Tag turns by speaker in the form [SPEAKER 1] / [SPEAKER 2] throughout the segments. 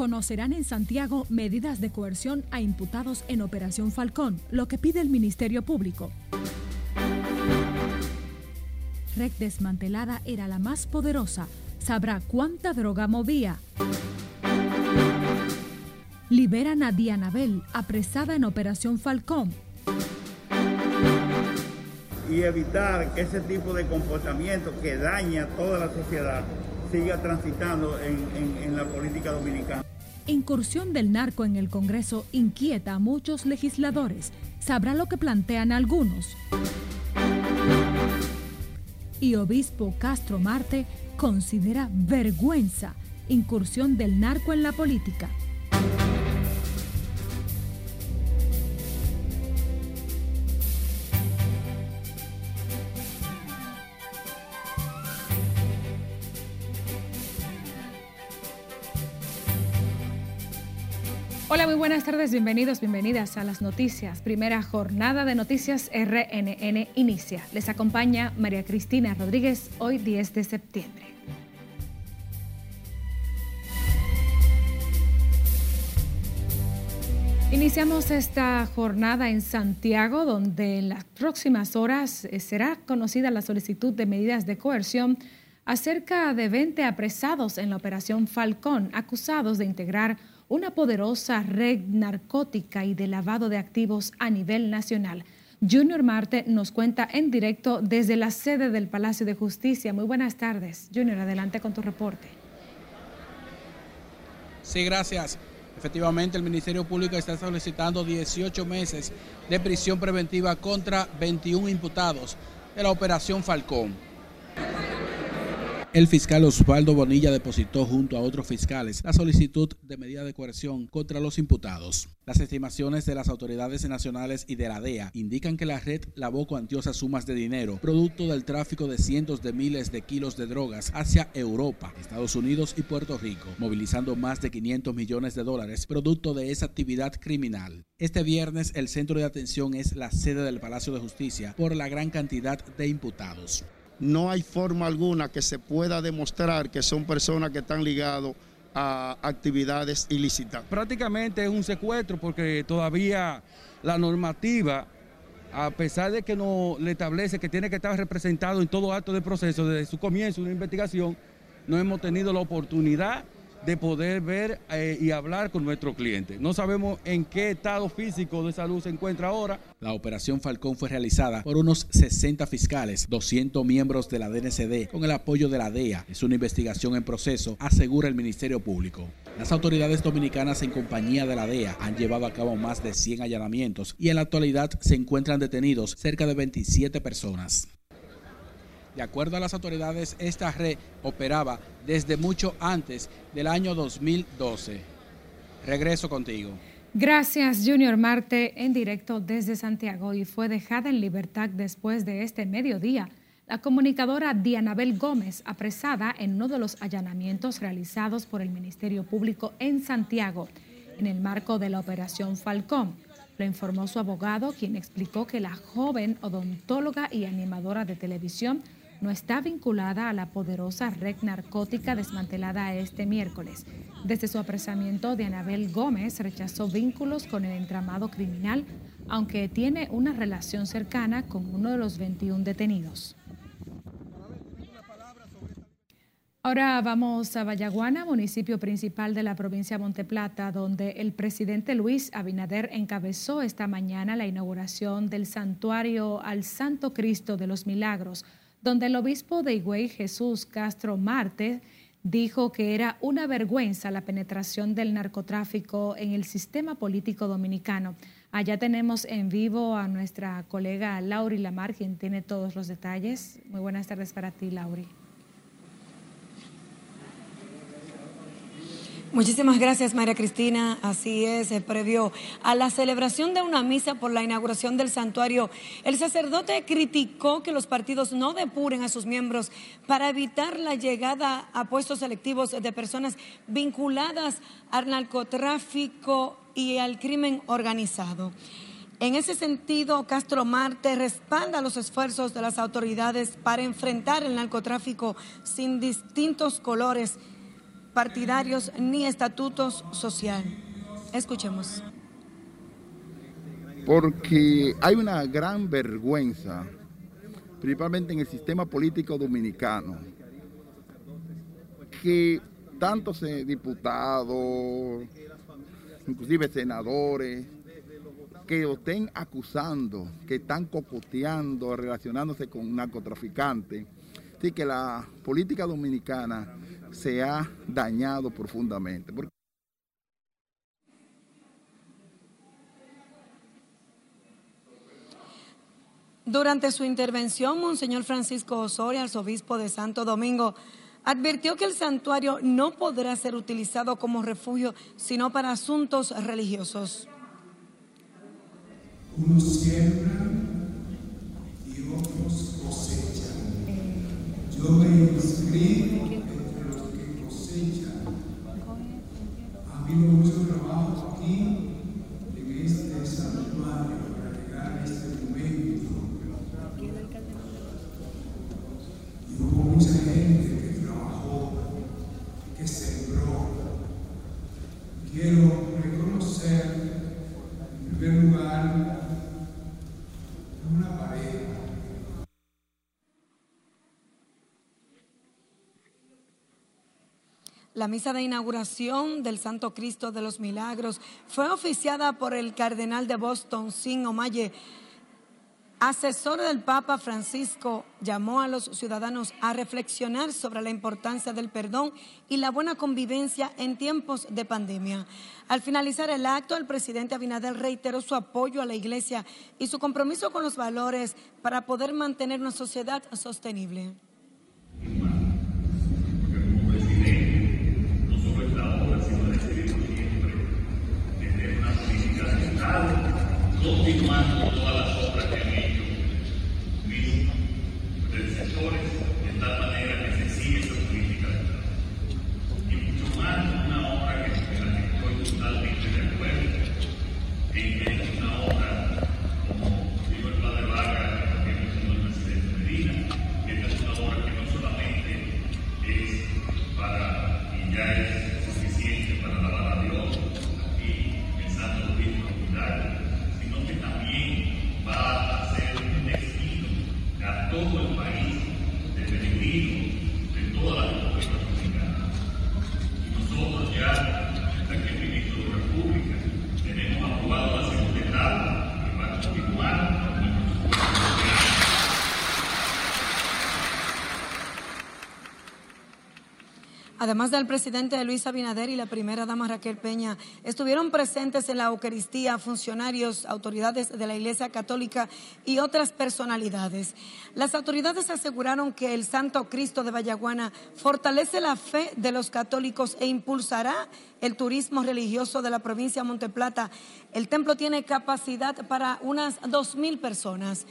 [SPEAKER 1] Conocerán en Santiago medidas de coerción a imputados en Operación Falcón, lo que pide el Ministerio Público. Red desmantelada era la más poderosa. Sabrá cuánta droga movía. Liberan a Dianabel, apresada en Operación Falcón.
[SPEAKER 2] Y evitar que ese tipo de comportamiento que daña a toda la sociedad siga transitando en, la política dominicana.
[SPEAKER 1] Incursión del narco en el Congreso inquieta a muchos legisladores. Sabrá lo que plantean algunos. Y obispo Castro Marte considera vergüenza incursión del narco en la política. Hola, muy buenas tardes, bienvenidos, bienvenidas a las noticias. Primera jornada de noticias RNN inicia. Les acompaña María Cristina Rodríguez hoy 10 de septiembre. Iniciamos esta jornada en Santiago, donde en las próximas horas eh, será conocida la solicitud de medidas de coerción acerca de 20 apresados en la operación Falcón, acusados de integrar una poderosa red narcótica y de lavado de activos a nivel nacional. Junior Marte nos cuenta en directo desde la sede del Palacio de Justicia. Muy buenas tardes. Junior, adelante con tu reporte.
[SPEAKER 3] Sí, gracias. Efectivamente, el Ministerio Público está solicitando 18 meses de prisión preventiva contra 21 imputados de la Operación Falcón. El fiscal Osvaldo Bonilla depositó junto a otros fiscales la solicitud de medida de coerción contra los imputados. Las estimaciones de las autoridades nacionales y de la DEA indican que la red lavó cuantiosas sumas de dinero, producto del tráfico de cientos de miles de kilos de drogas hacia Europa, Estados Unidos y Puerto Rico, movilizando más de 500 millones de dólares, producto de esa actividad criminal. Este viernes el centro de atención es la sede del Palacio de Justicia por la gran cantidad de imputados
[SPEAKER 4] no hay forma alguna que se pueda demostrar que son personas que están ligados a actividades ilícitas.
[SPEAKER 5] Prácticamente es un secuestro porque todavía la normativa, a pesar de que no le establece que tiene que estar representado en todo acto de proceso desde su comienzo de una investigación, no hemos tenido la oportunidad de poder ver eh, y hablar con nuestro cliente. No sabemos en qué estado físico de salud se encuentra ahora.
[SPEAKER 3] La operación Falcón fue realizada por unos 60 fiscales, 200 miembros de la DNCD, con el apoyo de la DEA. Es una investigación en proceso, asegura el Ministerio Público. Las autoridades dominicanas en compañía de la DEA han llevado a cabo más de 100 allanamientos y en la actualidad se encuentran detenidos cerca de 27 personas. De acuerdo a las autoridades, esta red operaba desde mucho antes del año 2012. Regreso contigo.
[SPEAKER 1] Gracias, Junior Marte, en directo desde Santiago y fue dejada en libertad después de este mediodía. La comunicadora Dianabel Gómez, apresada en uno de los allanamientos realizados por el Ministerio Público en Santiago, en el marco de la Operación Falcón. Lo informó su abogado, quien explicó que la joven odontóloga y animadora de televisión no está vinculada a la poderosa red narcótica desmantelada este miércoles. Desde su apresamiento, de Anabel Gómez rechazó vínculos con el entramado criminal, aunque tiene una relación cercana con uno de los 21 detenidos. Ahora vamos a Vallaguana, municipio principal de la provincia de Monteplata, donde el presidente Luis Abinader encabezó esta mañana la inauguración del santuario al Santo Cristo de los Milagros, donde el obispo de Higüey, Jesús Castro Marte, dijo que era una vergüenza la penetración del narcotráfico en el sistema político dominicano. Allá tenemos en vivo a nuestra colega Lauri Lamar, quien tiene todos los detalles. Muy buenas tardes para ti, Lauri.
[SPEAKER 6] Muchísimas gracias, María Cristina. Así es, previo a la celebración de una misa por la inauguración del santuario, el sacerdote criticó que los partidos no depuren a sus miembros para evitar la llegada a puestos selectivos de personas vinculadas al narcotráfico y al crimen organizado. En ese sentido, Castro Marte respalda los esfuerzos de las autoridades para enfrentar el narcotráfico sin distintos colores
[SPEAKER 7] partidarios ni estatutos social. Escuchemos.
[SPEAKER 8] Porque hay una gran vergüenza, principalmente en el sistema político dominicano, que tantos diputados, inclusive senadores, que estén acusando, que están cocoteando, relacionándose con narcotraficantes. Así que la política dominicana se ha dañado profundamente.
[SPEAKER 7] Durante su intervención, Monseñor Francisco Osorio, arzobispo de Santo Domingo, advirtió que el santuario no podrá ser utilizado como refugio, sino para asuntos religiosos.
[SPEAKER 9] Unos siembran y otros cosechan. Yo me inscribo entre los que cosechan. Ha habido mucho trabajo aquí en este santuario para llegar a este momento. Y hubo mucha gente que trabajó, que sembró. Quiero reconocer, en primer lugar, una pared.
[SPEAKER 7] La misa de inauguración del Santo Cristo de los Milagros fue oficiada por el cardenal de Boston, Sin Omaye. Asesor del Papa Francisco llamó a los ciudadanos a reflexionar sobre la importancia del perdón y la buena convivencia en tiempos de pandemia. Al finalizar el acto, el presidente Abinader reiteró su apoyo a la Iglesia y su compromiso con los valores para poder mantener una sociedad sostenible.
[SPEAKER 10] confirmar
[SPEAKER 7] Además del presidente Luis Abinader y la primera dama Raquel Peña, estuvieron presentes en la Eucaristía funcionarios, autoridades de la Iglesia Católica y otras personalidades. Las autoridades aseguraron que el Santo Cristo de Vallaguana fortalece la fe de los católicos e impulsará el turismo religioso de la provincia de Monteplata. El templo tiene capacidad para unas dos mil personas.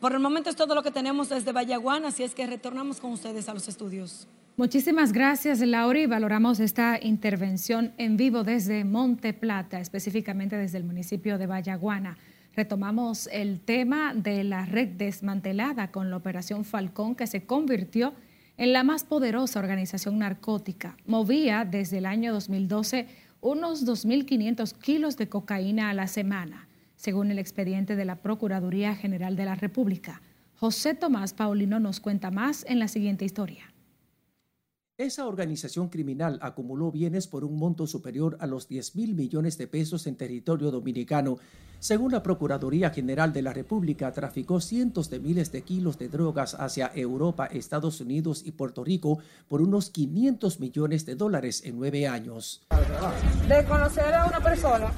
[SPEAKER 7] Por el momento es todo lo que tenemos desde Vallaguana, así es que retornamos con ustedes a los estudios.
[SPEAKER 1] Muchísimas gracias, Laura, y valoramos esta intervención en vivo desde Monte Plata, específicamente desde el municipio de Vallaguana. Retomamos el tema de la red desmantelada con la Operación Falcón, que se convirtió en la más poderosa organización narcótica. Movía desde el año 2012 unos 2.500 kilos de cocaína a la semana, según el expediente de la Procuraduría General de la República. José Tomás Paulino nos cuenta más en la siguiente historia.
[SPEAKER 11] Esa organización criminal acumuló bienes por un monto superior a los 10 mil millones de pesos en territorio dominicano. Según la Procuraduría General de la República, traficó cientos de miles de kilos de drogas hacia Europa, Estados Unidos y Puerto Rico por unos 500 millones de dólares en nueve años.
[SPEAKER 12] De conocer a una persona.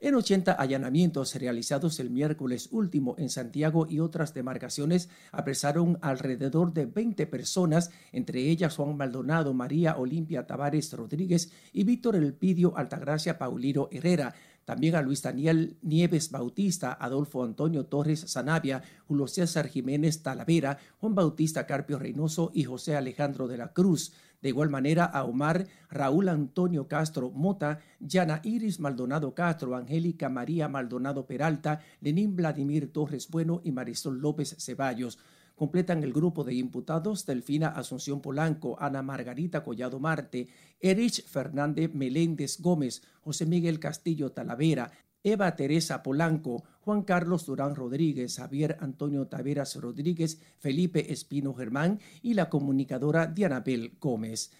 [SPEAKER 11] En 80 allanamientos realizados el miércoles último en Santiago y otras demarcaciones apresaron alrededor de 20 personas, entre ellas Juan Maldonado, María Olimpia Tavares Rodríguez y Víctor Elpidio Altagracia Paulino Herrera. También a Luis Daniel Nieves Bautista, Adolfo Antonio Torres Sanavia, Julio César Jiménez Talavera, Juan Bautista Carpio Reynoso y José Alejandro de la Cruz. De igual manera a Omar Raúl Antonio Castro Mota, Yana Iris Maldonado Castro, Angélica María Maldonado Peralta, Lenín Vladimir Torres Bueno y Marisol López Ceballos. Completan el grupo de imputados Delfina Asunción Polanco, Ana Margarita Collado Marte, Erich Fernández Meléndez Gómez, José Miguel Castillo Talavera, Eva Teresa Polanco, Juan Carlos Durán Rodríguez, Javier Antonio Taveras Rodríguez, Felipe Espino Germán y la comunicadora Dianabel Gómez.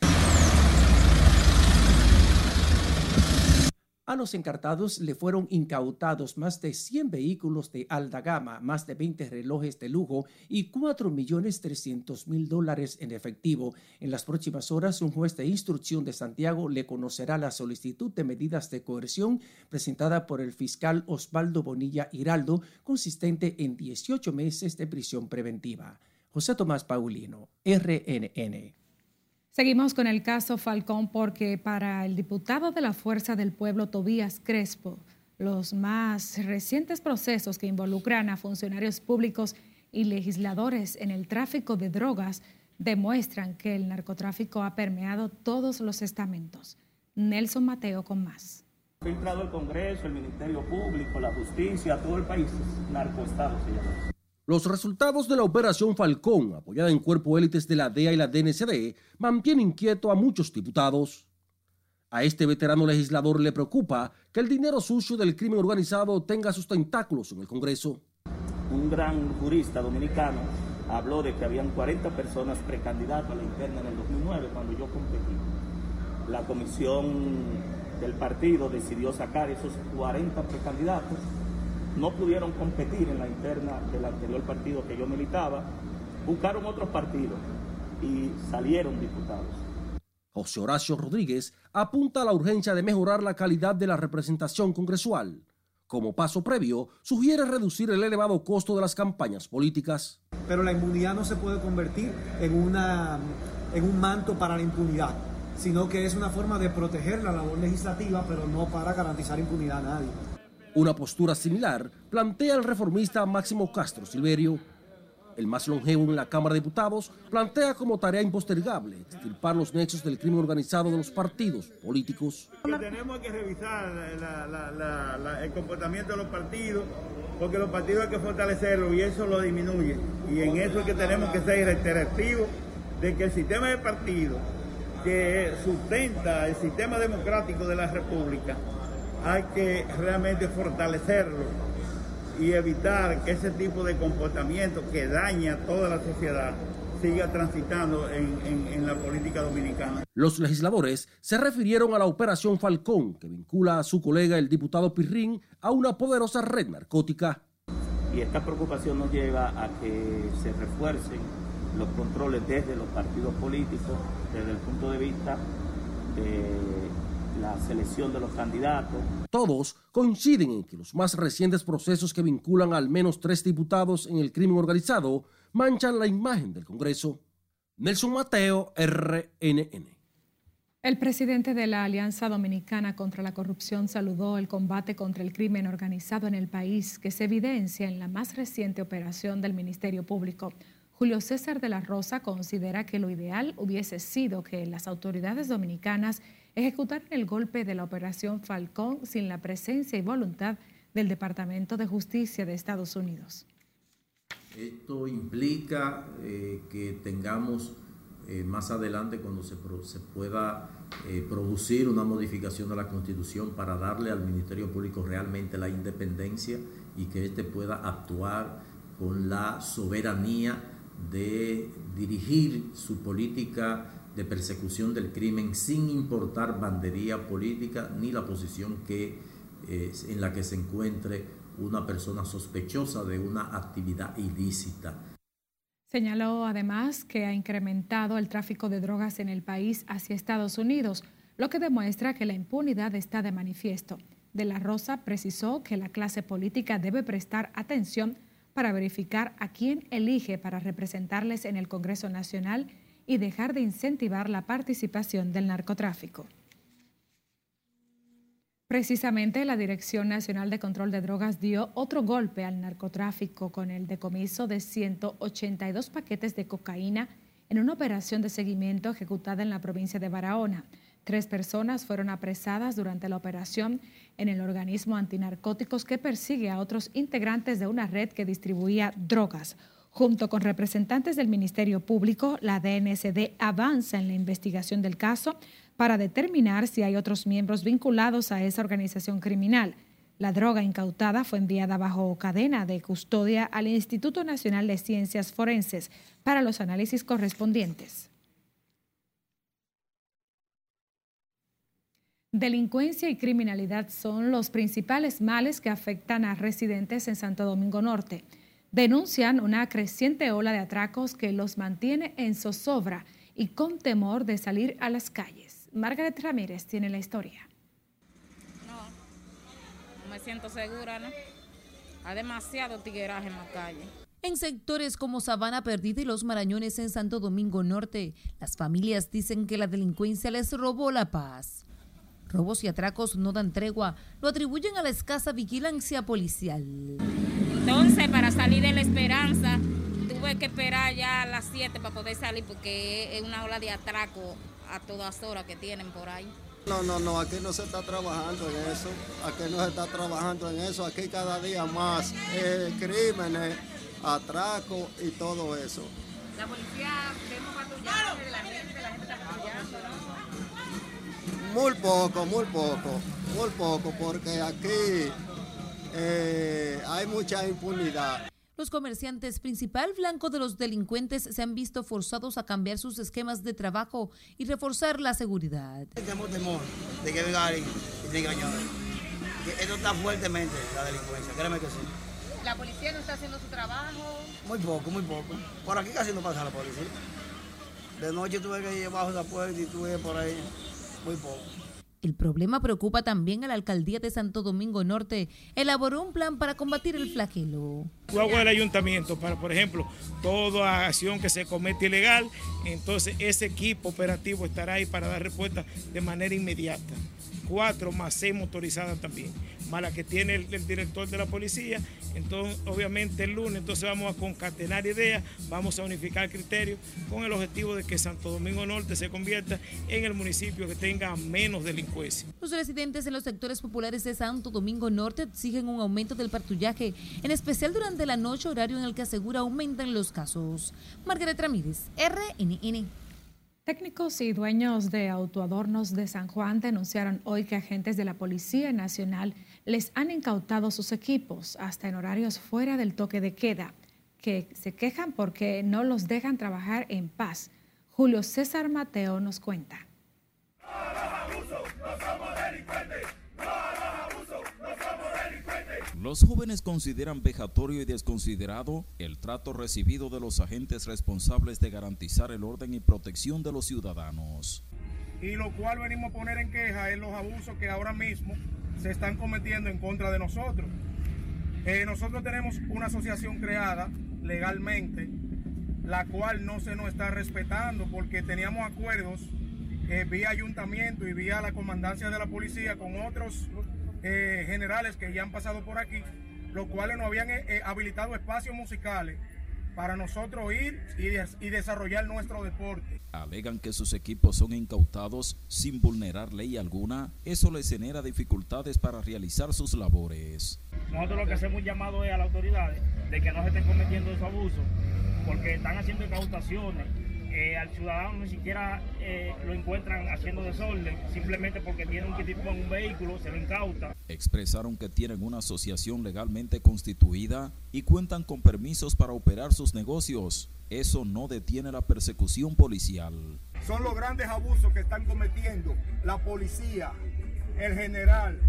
[SPEAKER 11] A los encartados le fueron incautados más de 100 vehículos de alta gama, más de 20 relojes de lujo y 4.300.000 dólares en efectivo. En las próximas horas, un juez de instrucción de Santiago le conocerá la solicitud de medidas de coerción presentada por el fiscal Osvaldo Bonilla Hiraldo, consistente en 18 meses de prisión preventiva. José Tomás Paulino, RNN.
[SPEAKER 1] Seguimos con el caso Falcón porque para el diputado de la Fuerza del Pueblo, Tobías Crespo, los más recientes procesos que involucran a funcionarios públicos y legisladores en el tráfico de drogas demuestran que el narcotráfico ha permeado todos los estamentos. Nelson Mateo con más.
[SPEAKER 13] Filtrado el Congreso, el Ministerio Público, la justicia, todo el país, narcoestado se.
[SPEAKER 14] Los resultados de la Operación Falcón, apoyada en cuerpo élites de la DEA y la DNCD, mantiene inquieto a muchos diputados. A este veterano legislador le preocupa que el dinero sucio del crimen organizado tenga sus tentáculos en el Congreso.
[SPEAKER 13] Un gran jurista dominicano habló de que habían 40 personas precandidatas a la interna en el 2009 cuando yo competí. La comisión del partido decidió sacar esos 40 precandidatos no pudieron competir en la interna del anterior partido que yo militaba, buscaron otros partidos y salieron diputados.
[SPEAKER 14] José Horacio Rodríguez apunta a la urgencia de mejorar la calidad de la representación congresual. Como paso previo, sugiere reducir el elevado costo de las campañas políticas.
[SPEAKER 15] Pero la inmunidad no se puede convertir en, una, en un manto para la impunidad, sino que es una forma de proteger la labor legislativa, pero no para garantizar impunidad a nadie.
[SPEAKER 14] Una postura similar plantea el reformista Máximo Castro Silverio. El más longevo en la Cámara de Diputados plantea como tarea impostergable extirpar los nexos del crimen organizado de los partidos políticos.
[SPEAKER 2] Tenemos que revisar el comportamiento de los partidos, porque los partidos hay que fortalecerlos y eso lo disminuye. Y en eso es que tenemos que ser reiterativo de que el sistema de partidos que sustenta el sistema democrático de la República hay que realmente fortalecerlo y evitar que ese tipo de comportamiento que daña a toda la sociedad siga transitando en, la política dominicana.
[SPEAKER 14] Los legisladores se refirieron a la operación Falcón, que vincula a su colega el diputado Pirrín a una poderosa red narcótica.
[SPEAKER 13] Y esta preocupación nos lleva a que se refuercen los controles desde los partidos políticos, desde el punto de vista de la selección de los candidatos.
[SPEAKER 14] Todos coinciden en que los más recientes procesos que vinculan al menos tres diputados en el crimen organizado manchan la imagen del Congreso. Nelson Mateo, RNN.
[SPEAKER 1] El presidente de la Alianza Dominicana contra la Corrupción saludó el combate contra el crimen organizado en el país que se evidencia en la más reciente operación del Ministerio Público. Julio César de la Rosa considera que lo ideal hubiese sido que las autoridades dominicanas ejecutaran el golpe de la Operación Falcón sin la presencia y voluntad del Departamento de Justicia de Estados Unidos.
[SPEAKER 16] Esto implica eh, que tengamos eh, más adelante cuando se, pueda eh, producir una modificación de la Constitución para darle al Ministerio Público realmente la independencia y que éste pueda actuar con la soberanía de dirigir su política de persecución del crimen sin importar bandería política ni la posición que, eh, en la que se encuentre una persona sospechosa de una actividad ilícita.
[SPEAKER 1] Señaló además que ha incrementado el tráfico de drogas en el país hacia Estados Unidos, lo que demuestra que la impunidad está de manifiesto. De la Rosa precisó que la clase política debe prestar atención para verificar a quién elige para representarles en el Congreso Nacional y dejar de incentivar la participación del narcotráfico. Precisamente la Dirección Nacional de Control de Drogas dio otro golpe al narcotráfico con el decomiso de 182 paquetes de cocaína en una operación de seguimiento ejecutada en la provincia de Barahona. Tres personas fueron apresadas durante la operación en el organismo antinarcóticos que persigue a otros integrantes de una red que distribuía drogas. Junto con representantes del Ministerio Público, la DNCD avanza en la investigación del caso para determinar si hay otros miembros vinculados a esa organización criminal. La droga incautada fue enviada bajo cadena de custodia al Instituto Nacional de Ciencias Forenses para los análisis correspondientes. Delincuencia y criminalidad son los principales males que afectan a residentes en Santo Domingo Norte denuncian una creciente ola de atracos que los mantiene en zozobra y con temor de salir a las calles. Margaret Ramírez tiene la historia.
[SPEAKER 17] No, no me siento segura, ¿no? Hay demasiado tigueraje en la calle.
[SPEAKER 18] En sectores como Sabana Perdida y Los Marañones en Santo Domingo Norte, las familias dicen que la delincuencia les robó la paz. Robos y atracos no dan tregua, lo atribuyen a la escasa vigilancia policial.
[SPEAKER 17] Entonces, para salir de la esperanza, tuve que esperar ya a las 7 para poder salir porque es una ola de atraco a todas horas que tienen por ahí.
[SPEAKER 19] No, no, no, aquí no se está trabajando en eso, aquí no se está trabajando en eso, aquí cada día más eh, crímenes, atracos y todo eso.
[SPEAKER 17] La policía, vemos patrullaje la gente, la.
[SPEAKER 19] Muy poco, muy poco, muy poco, porque aquí eh, hay mucha impunidad.
[SPEAKER 18] Los comerciantes principal blanco de los delincuentes se han visto forzados a cambiar sus esquemas de trabajo y reforzar la seguridad.
[SPEAKER 20] Tenemos temor de que venga alguien y diga, esto está fuertemente la delincuencia, créeme que sí.
[SPEAKER 17] ¿La policía no está haciendo su trabajo?
[SPEAKER 20] Muy poco, muy poco. Por aquí casi no pasa la policía. De noche tuve que ir bajo esa puerta y tuve por ahí muy poco.
[SPEAKER 18] El problema preocupa también a la alcaldía de Santo Domingo Norte. Elaboró un plan para combatir el flagelo.
[SPEAKER 21] Hago el ayuntamiento para, por ejemplo, toda acción que se comete ilegal, entonces ese equipo operativo estará ahí para dar respuesta de manera inmediata. Cuatro más seis motorizadas también más la que tiene el, director de la policía. Entonces, obviamente el lunes, entonces vamos a concatenar ideas, vamos a unificar criterios con el objetivo de que Santo Domingo Norte se convierta en el municipio que tenga menos delincuencia.
[SPEAKER 18] Los residentes en los sectores populares de Santo Domingo Norte exigen un aumento del patrullaje, en especial durante la noche, horario en el que asegura aumentan los casos. Margaret Ramírez, RNN.
[SPEAKER 1] Técnicos y dueños de autoadornos de San Juan denunciaron hoy que agentes de la Policía Nacional les han incautado sus equipos hasta en horarios fuera del toque de queda, que se quejan porque no los dejan trabajar en paz. Julio César Mateo nos cuenta.
[SPEAKER 22] Los jóvenes consideran vejatorio y desconsiderado el trato recibido de los agentes responsables de garantizar el orden y protección de los ciudadanos.
[SPEAKER 23] Y lo cual venimos a poner en queja es los abusos que ahora mismo se están cometiendo en contra de nosotros. Eh, nosotros tenemos una asociación creada legalmente, la cual no se nos está respetando porque teníamos acuerdos eh, vía ayuntamiento y vía la comandancia de la policía con otros eh, generales que ya han pasado por aquí, los cuales nos habían habilitado espacios musicales para nosotros ir y, y, desarrollar nuestro deporte.
[SPEAKER 22] Alegan que sus equipos son incautados sin vulnerar ley alguna. Eso les genera dificultades para realizar sus labores.
[SPEAKER 23] Nosotros lo que hacemos un llamado es a las autoridades de que no se estén cometiendo esos abusos, porque están haciendo incautaciones eh, al ciudadano ni siquiera eh, lo encuentran haciendo desorden, simplemente porque tiene un tipo en un vehículo, se lo incauta.
[SPEAKER 22] Expresaron que tienen una asociación legalmente constituida y cuentan con permisos para operar sus negocios. Eso no detiene la persecución policial.
[SPEAKER 23] Son los grandes abusos que están cometiendo la policía, el general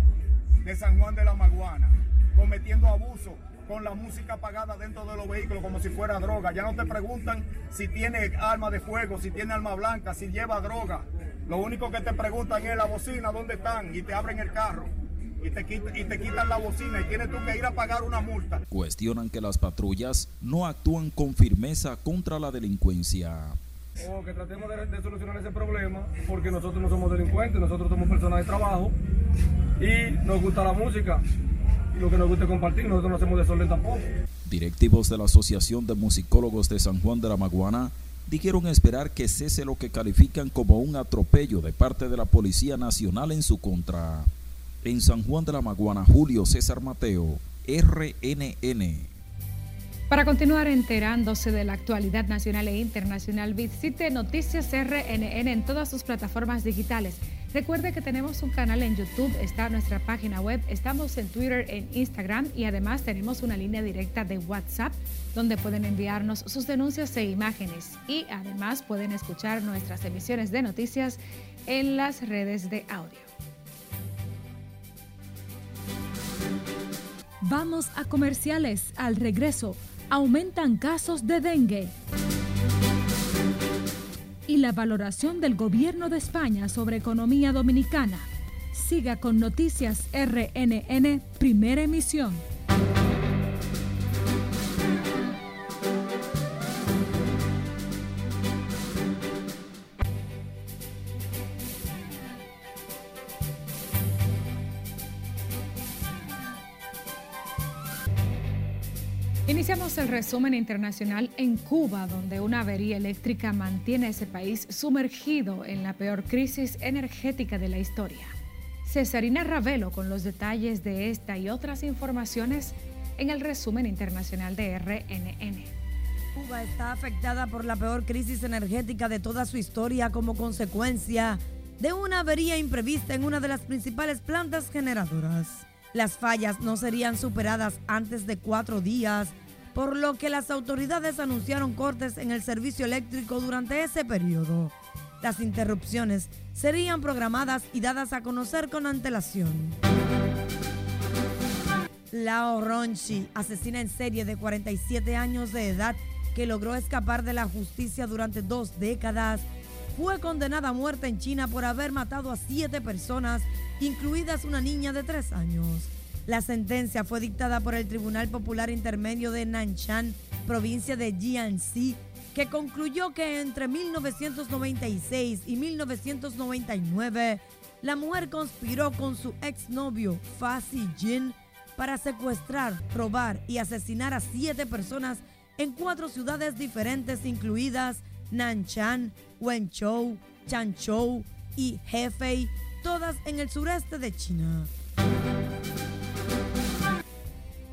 [SPEAKER 23] de San Juan de la Maguana, cometiendo abusos con la música apagada dentro de los vehículos como si fuera droga. Ya no te preguntan si tiene arma de fuego, si tiene arma blanca, si lleva droga. Lo único que te preguntan es la bocina, ¿dónde están? Y te abren el carro. Y te, y te quitan la bocina y tienes tú que ir a pagar una multa.
[SPEAKER 22] Cuestionan que las patrullas no actúan con firmeza contra la delincuencia.
[SPEAKER 23] O que tratemos de, de, solucionar ese problema porque nosotros no somos delincuentes, nosotros somos personas de trabajo y nos gusta la música lo que nos guste compartir, nosotros no hacemos desorden tampoco.
[SPEAKER 22] Directivos de la Asociación de Musicólogos de San Juan de la Maguana dijeron esperar que cese lo que califican como un atropello de parte de la Policía Nacional en su contra. En San Juan de la Maguana, Julio César Mateo, RNN.
[SPEAKER 1] Para continuar enterándose de la actualidad nacional e internacional, visite Noticias RNN en todas sus plataformas digitales. Recuerde que tenemos un canal en YouTube, está nuestra página web, estamos en Twitter, en Instagram y además tenemos una línea directa de WhatsApp donde pueden enviarnos sus denuncias e imágenes y además pueden escuchar nuestras emisiones de noticias en las redes de audio.
[SPEAKER 24] Vamos a comerciales al regreso aumentan casos de dengue. Y la valoración del gobierno de España sobre economía dominicana. Siga con Noticias RNN, primera emisión.
[SPEAKER 1] El resumen internacional en Cuba, donde una avería eléctrica mantiene ese país sumergido en la peor crisis energética de la historia. Cesarina Ravelo con los detalles de esta y otras informaciones en el resumen internacional de RNN.
[SPEAKER 6] Cuba está afectada por la peor crisis energética de toda su historia como consecuencia de una avería imprevista en una de las principales plantas generadoras. Las fallas no serían superadas antes de cuatro días, por lo que las autoridades anunciaron cortes en el servicio eléctrico durante ese periodo. Las interrupciones serían programadas y dadas a conocer con antelación. Lao Ronchi, asesina en serie de 47 años de edad que logró escapar de la justicia durante dos décadas, fue condenada a muerte en China por haber matado a siete personas incluidas una niña de tres años. La sentencia fue dictada por el Tribunal Popular Intermedio de Nanshan, provincia de Jiangxi, que concluyó que entre 1996 y 1999 la mujer conspiró con su exnovio Fa Jin para secuestrar, robar y asesinar a siete personas en cuatro ciudades diferentes incluidas Nanshan, Wenzhou, Changzhou y Hefei, todas en el sureste de China.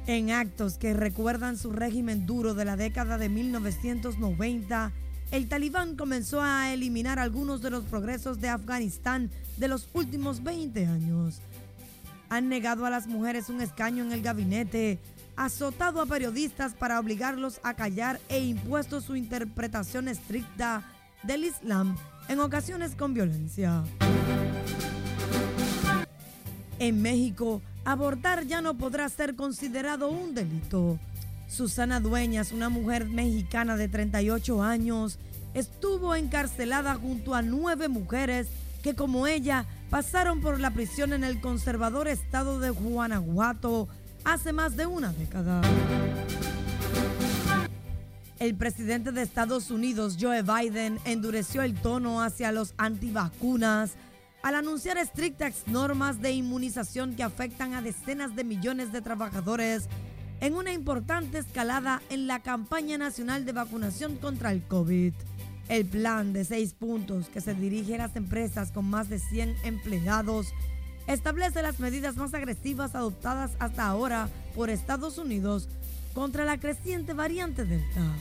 [SPEAKER 6] En actos que recuerdan su régimen duro de la década de 1990, el talibán comenzó a eliminar algunos de los progresos de Afganistán de los últimos 20 años. Han negado a las mujeres un escaño en el gabinete, azotado a periodistas para obligarlos a callar e impuesto su interpretación estricta del Islam, en ocasiones con violencia. En México, abortar ya no podrá ser considerado un delito. Susana Dueñas, una mujer mexicana de 38 años, estuvo encarcelada junto a nueve mujeres que como ella pasaron por la prisión en el conservador estado de Guanajuato hace más de una década. El presidente de Estados Unidos, Joe Biden, endureció el tono hacia los antivacunas al anunciar estrictas normas de inmunización que afectan a decenas de millones de trabajadores en una importante escalada en la campaña nacional de vacunación contra el COVID. El plan de seis puntos que se dirige a las empresas con más de 100 empleados establece las medidas más agresivas adoptadas hasta ahora por Estados Unidos contra la creciente variante Delta.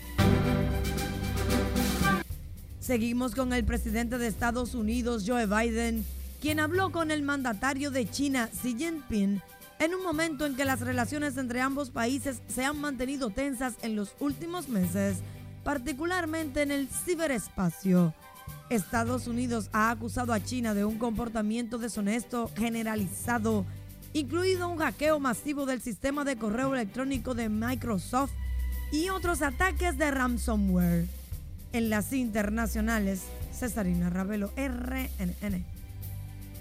[SPEAKER 6] Seguimos con el presidente de Estados Unidos, Joe Biden, quien habló con el mandatario de China, Xi Jinping, en un momento en que las relaciones entre ambos países se han mantenido tensas en los últimos meses, particularmente en el ciberespacio. Estados Unidos ha acusado a China de un comportamiento deshonesto generalizado, incluido un hackeo masivo del sistema de correo electrónico de Microsoft y otros ataques de ransomware. En las internacionales, Cesarina Ravelo, RNN.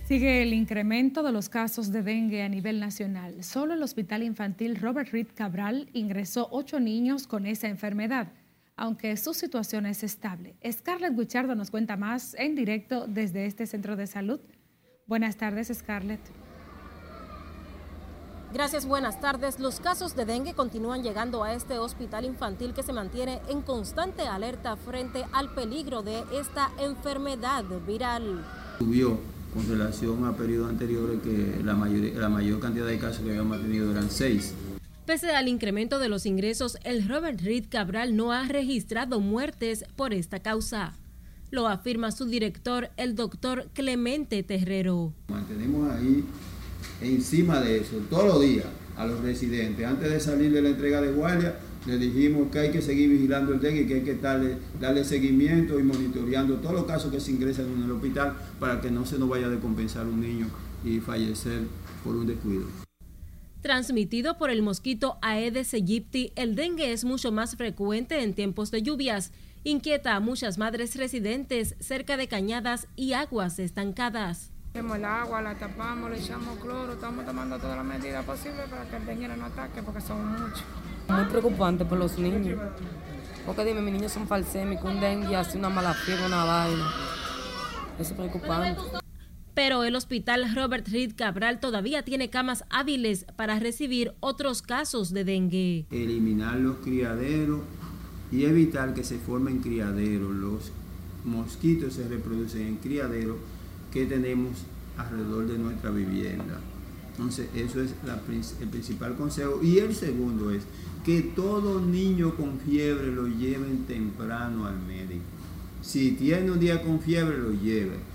[SPEAKER 1] Sigue el incremento de los casos de dengue a nivel nacional. Solo el Hospital Infantil Robert Reed Cabral ingresó ocho niños con esa enfermedad, aunque su situación es estable. Scarlett Guichardo nos cuenta más en directo desde este centro de salud. Buenas tardes, Scarlett.
[SPEAKER 25] Gracias, buenas tardes. Los casos de dengue continúan llegando a este hospital infantil que se mantiene en constante alerta frente al peligro de esta enfermedad viral.
[SPEAKER 7] Subió con relación a periodos anteriores que la, mayor, la mayor cantidad de casos que habíamos tenido eran seis.
[SPEAKER 25] Pese al incremento de los ingresos, el Robert Reed Cabral no ha registrado muertes por esta causa. Lo afirma su director, el doctor Clemente Terrero.
[SPEAKER 26] Mantenemos ahí encima de eso todos los días a los residentes. Antes de salir de la entrega de guardia, le dijimos que hay que seguir vigilando el dengue y que hay que darle, darle seguimiento y monitoreando todos los casos que se ingresan en el hospital para que no se nos vaya a descompensar un niño y fallecer por un descuido.
[SPEAKER 25] Transmitido por el mosquito Aedes aegypti, el dengue es mucho más frecuente en tiempos de lluvias. Inquieta a muchas madres residentes cerca de cañadas y aguas estancadas.
[SPEAKER 12] Tenemos el agua, la tapamos, le echamos cloro, estamos tomando todas las medidas posibles para que el dengue no ataque porque son muchos.
[SPEAKER 27] Muy preocupante por los niños. Porque dime, mis niños son falsémicos, un dengue, así una mala fiebre, una vaina. Eso es preocupante
[SPEAKER 25] pero el hospital Robert Reed Cabral todavía tiene camas hábiles para recibir otros casos de dengue.
[SPEAKER 26] Eliminar los criaderos y evitar que se formen criaderos. Los mosquitos se reproducen en criaderos que tenemos alrededor de nuestra vivienda. Entonces, eso es el principal consejo. Y el segundo es que todo niño con fiebre lo lleven temprano al médico. Si tiene un día con fiebre, lo lleve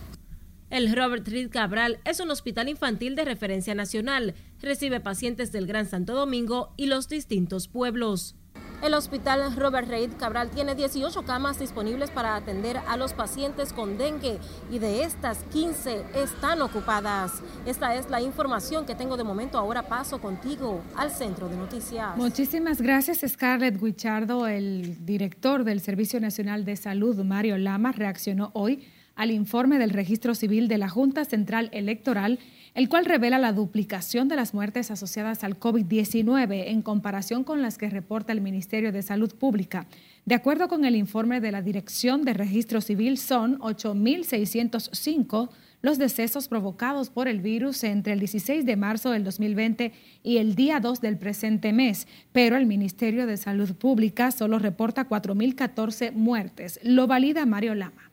[SPEAKER 25] el Robert Reed Cabral es un hospital infantil de referencia nacional. Recibe pacientes del Gran Santo Domingo y los distintos pueblos. El hospital Robert Reed Cabral tiene 18 camas disponibles para atender a los pacientes con dengue y de estas 15 están ocupadas. Esta es la información que tengo de momento. Ahora paso contigo al centro de noticias.
[SPEAKER 1] Muchísimas gracias Scarlett Guichardo. El director del Servicio Nacional de Salud, Mario Lama, reaccionó hoy al informe del registro civil de la Junta Central Electoral, el cual revela la duplicación de las muertes asociadas al COVID-19 en comparación con las que reporta el Ministerio de Salud Pública. De acuerdo con el informe de la Dirección de Registro Civil, son 8.605 los decesos provocados por el virus entre el 16 de marzo del 2020 y el día 2 del presente mes, pero el Ministerio de Salud Pública solo reporta 4.014 muertes. Lo valida Mario Lama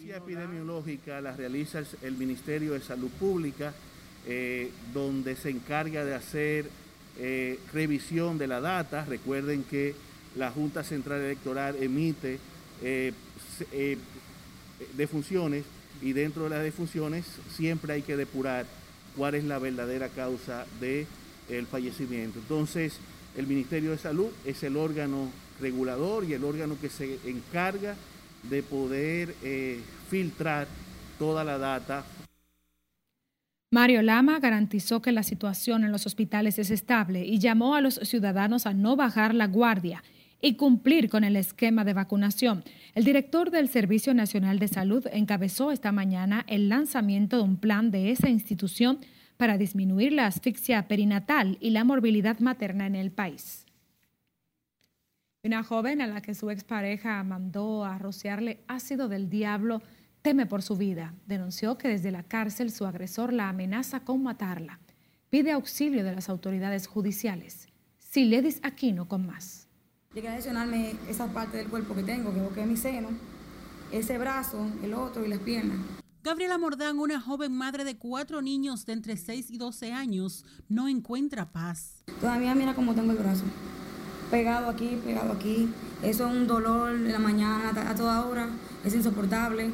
[SPEAKER 2] epidemiológica la realiza el Ministerio de Salud Pública, eh, donde se encarga de hacer eh, revisión de la data. Recuerden que la Junta Central Electoral emite eh, defunciones y dentro de las defunciones siempre hay que depurar cuál es la verdadera causa del el fallecimiento. Entonces, el Ministerio de Salud es el órgano regulador y el órgano que se encarga de poder eh, filtrar toda la data.
[SPEAKER 1] Mario Lama garantizó que la situación en los hospitales es estable y llamó a los ciudadanos a no bajar la guardia y cumplir con el esquema de vacunación. El director del Servicio Nacional de Salud encabezó esta mañana el lanzamiento de un plan de esa institución para disminuir la asfixia perinatal y la morbilidad materna en el país. Una joven a la que su expareja mandó a rociarle ácido del diablo teme por su vida. Denunció que desde la cárcel su agresor la amenaza con matarla. Pide auxilio de las autoridades judiciales. Siledis Aquino con más.
[SPEAKER 7] Llegué a lesionarme esa parte del cuerpo que tengo, que boqué mi seno, ese brazo, el otro y las piernas.
[SPEAKER 28] Gabriela Mordán, una joven madre de cuatro niños de entre 6 y 12 años, no encuentra paz.
[SPEAKER 7] Todavía mira cómo tengo el brazo pegado aquí, pegado aquí. Eso es un dolor en la mañana, a toda hora, es insoportable.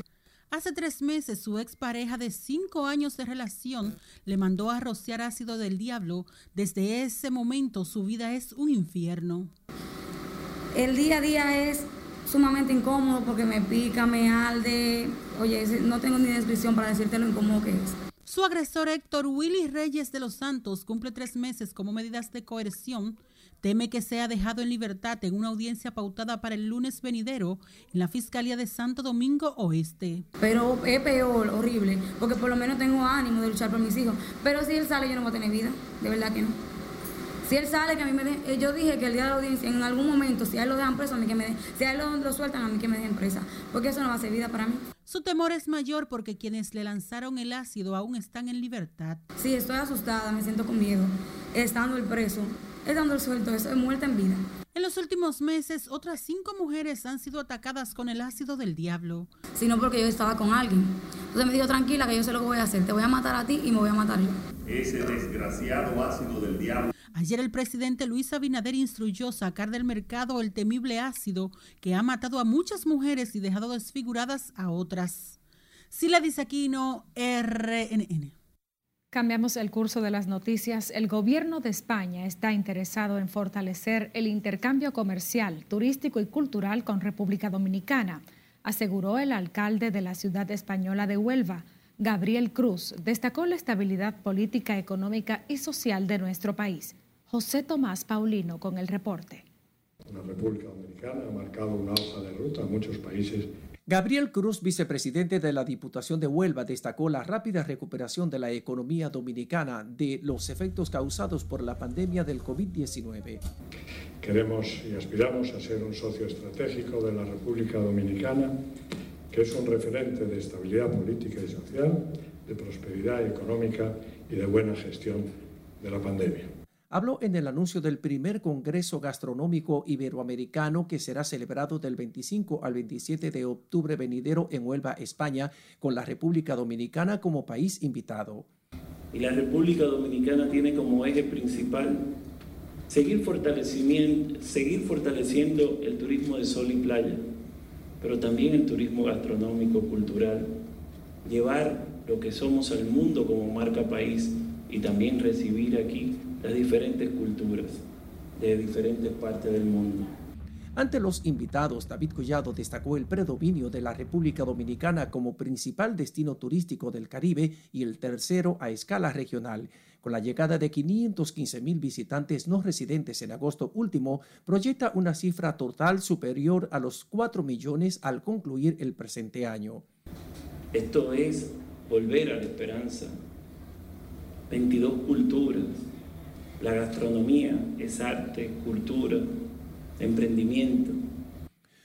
[SPEAKER 28] Hace tres meses su expareja de cinco años de relación le mandó a rociar ácido del diablo. Desde ese momento su vida es un infierno.
[SPEAKER 7] El día a día es sumamente incómodo porque me pica, me alde. Oye, no tengo ni descripción para decirte lo incómodo que es.
[SPEAKER 28] Su agresor Héctor Willy Reyes de los Santos cumple tres meses como medidas de coerción teme que sea dejado en libertad en una audiencia pautada para el lunes venidero en la Fiscalía de Santo Domingo Oeste.
[SPEAKER 7] Pero es peor, horrible, porque por lo menos tengo ánimo de luchar por mis hijos. Pero si él sale, yo no voy a tener vida, de verdad que no. Si él sale, que a mí me den, eh, yo dije que el día de la audiencia, en algún momento, si a él lo dejan preso, a mí que me den, si a él lo, sueltan, a mí que me den presa, porque eso no va a ser vida para mí.
[SPEAKER 28] Su temor es mayor porque quienes le lanzaron el ácido aún están en libertad.
[SPEAKER 7] Sí, estoy asustada, me siento con miedo, estando el preso es dando el suelto, eso es muerte en vida.
[SPEAKER 28] En los últimos meses, otras cinco mujeres han sido atacadas con el ácido del diablo.
[SPEAKER 7] Sino porque yo estaba con alguien. Entonces me dijo, tranquila, que yo sé lo que voy a hacer. Te voy a matar a ti y me voy a matar yo.
[SPEAKER 10] Ese desgraciado ácido del diablo.
[SPEAKER 28] Ayer el presidente Luis Abinader instruyó sacar del mercado el temible ácido que ha matado a muchas mujeres y dejado desfiguradas a otras. Sila Disaquino, RNN.
[SPEAKER 1] Cambiamos el curso de las noticias. El gobierno de España está interesado en fortalecer el intercambio comercial, turístico y cultural con República Dominicana, aseguró el alcalde de la ciudad española de Huelva, Gabriel Cruz. Destacó la estabilidad política, económica y social de nuestro país. José Tomás Paulino con el reporte.
[SPEAKER 29] La República Dominicana ha marcado una hoja de ruta en muchos países
[SPEAKER 11] Gabriel Cruz, vicepresidente de la Diputación de Huelva, destacó la rápida recuperación de la economía dominicana de los efectos causados por la pandemia del COVID-19.
[SPEAKER 29] Queremos y aspiramos a ser un socio estratégico de la República Dominicana, que es un referente de estabilidad política y social, de prosperidad económica y de buena gestión de la pandemia
[SPEAKER 11] habló en el anuncio del primer Congreso Gastronómico Iberoamericano que será celebrado del 25 al 27 de octubre venidero en Huelva, España, con la República Dominicana como país invitado.
[SPEAKER 30] Y la República Dominicana tiene como eje principal seguir, seguir fortaleciendo el turismo de sol y playa, pero también el turismo gastronómico, cultural, llevar lo que somos al mundo como marca país y también recibir aquí las diferentes culturas de diferentes partes del mundo.
[SPEAKER 11] Ante los invitados, David Collado destacó el predominio de la República Dominicana como principal destino turístico del Caribe y el tercero a escala regional. Con la llegada de 515 mil visitantes no residentes en agosto último, proyecta una cifra total superior a los 4 millones al concluir el presente año.
[SPEAKER 30] Esto es volver a la esperanza. 22 culturas, la gastronomía es arte, cultura, emprendimiento.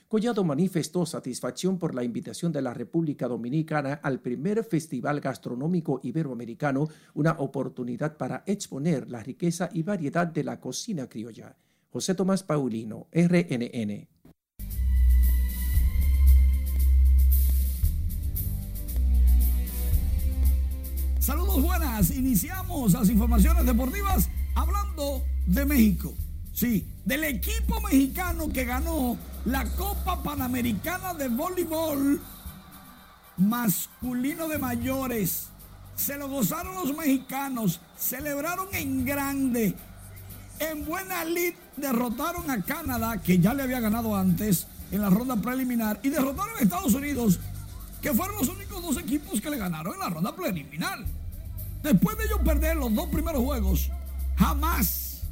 [SPEAKER 11] Collado manifestó satisfacción por la invitación de la República Dominicana al primer Festival Gastronómico Iberoamericano, una oportunidad para exponer la riqueza y variedad de la cocina criolla. José Tomás Paulino, RNN.
[SPEAKER 9] Saludos buenas, iniciamos las informaciones deportivas de México. Sí, del equipo mexicano que ganó la Copa Panamericana de Voleibol masculino de mayores. Se lo gozaron los mexicanos, celebraron en grande. En buena lid derrotaron a Canadá, que ya le había ganado antes en la ronda preliminar, y derrotaron a Estados Unidos, que fueron los únicos dos equipos que le ganaron en la ronda preliminar. Después de ellos perder los dos primeros juegos, jamás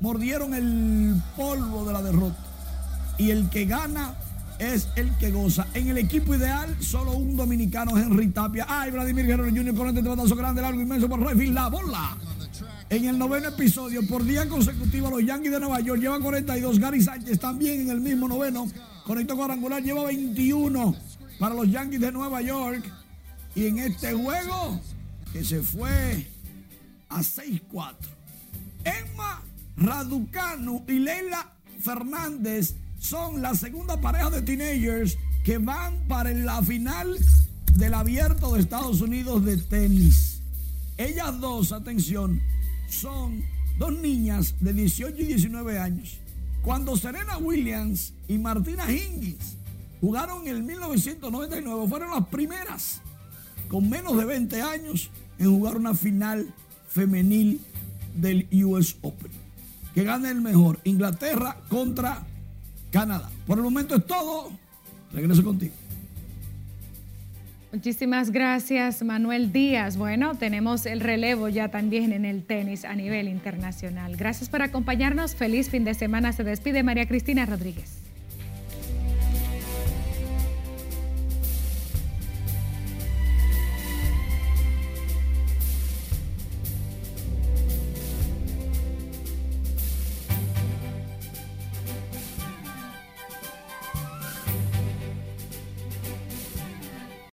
[SPEAKER 9] mordieron el polvo de la derrota. Y el que gana es el que goza. En el equipo ideal, solo un dominicano, Henry Tapia. Ay, Vladimir Guerrero Jr. con este batazo grande, largo, inmenso por Redfield. La bola. En el noveno episodio, por día consecutivo, los Yankees de Nueva York llevan 42. Gary Sánchez también en el mismo noveno. Conectó cuadrangular, lleva 21 para los Yankees de Nueva York. Y en este juego, que se fue a 6-4. Emma Raducanu y Leila Fernández son la segunda pareja de teenagers que van para la final del abierto de Estados Unidos de tenis. Ellas dos, atención, son dos niñas de 18 y 19 años. Cuando Serena Williams y Martina Hingis jugaron en el 1999, fueron las primeras con menos de 20 años en jugar una final femenil del US Open. Que gane el mejor. Inglaterra contra Canadá. Por el momento es todo. Regreso contigo.
[SPEAKER 1] Muchísimas gracias, Manuel Díaz. Bueno, tenemos el relevo ya también en el tenis a nivel internacional. Gracias por acompañarnos. Feliz fin de semana. Se despide María Cristina Rodríguez.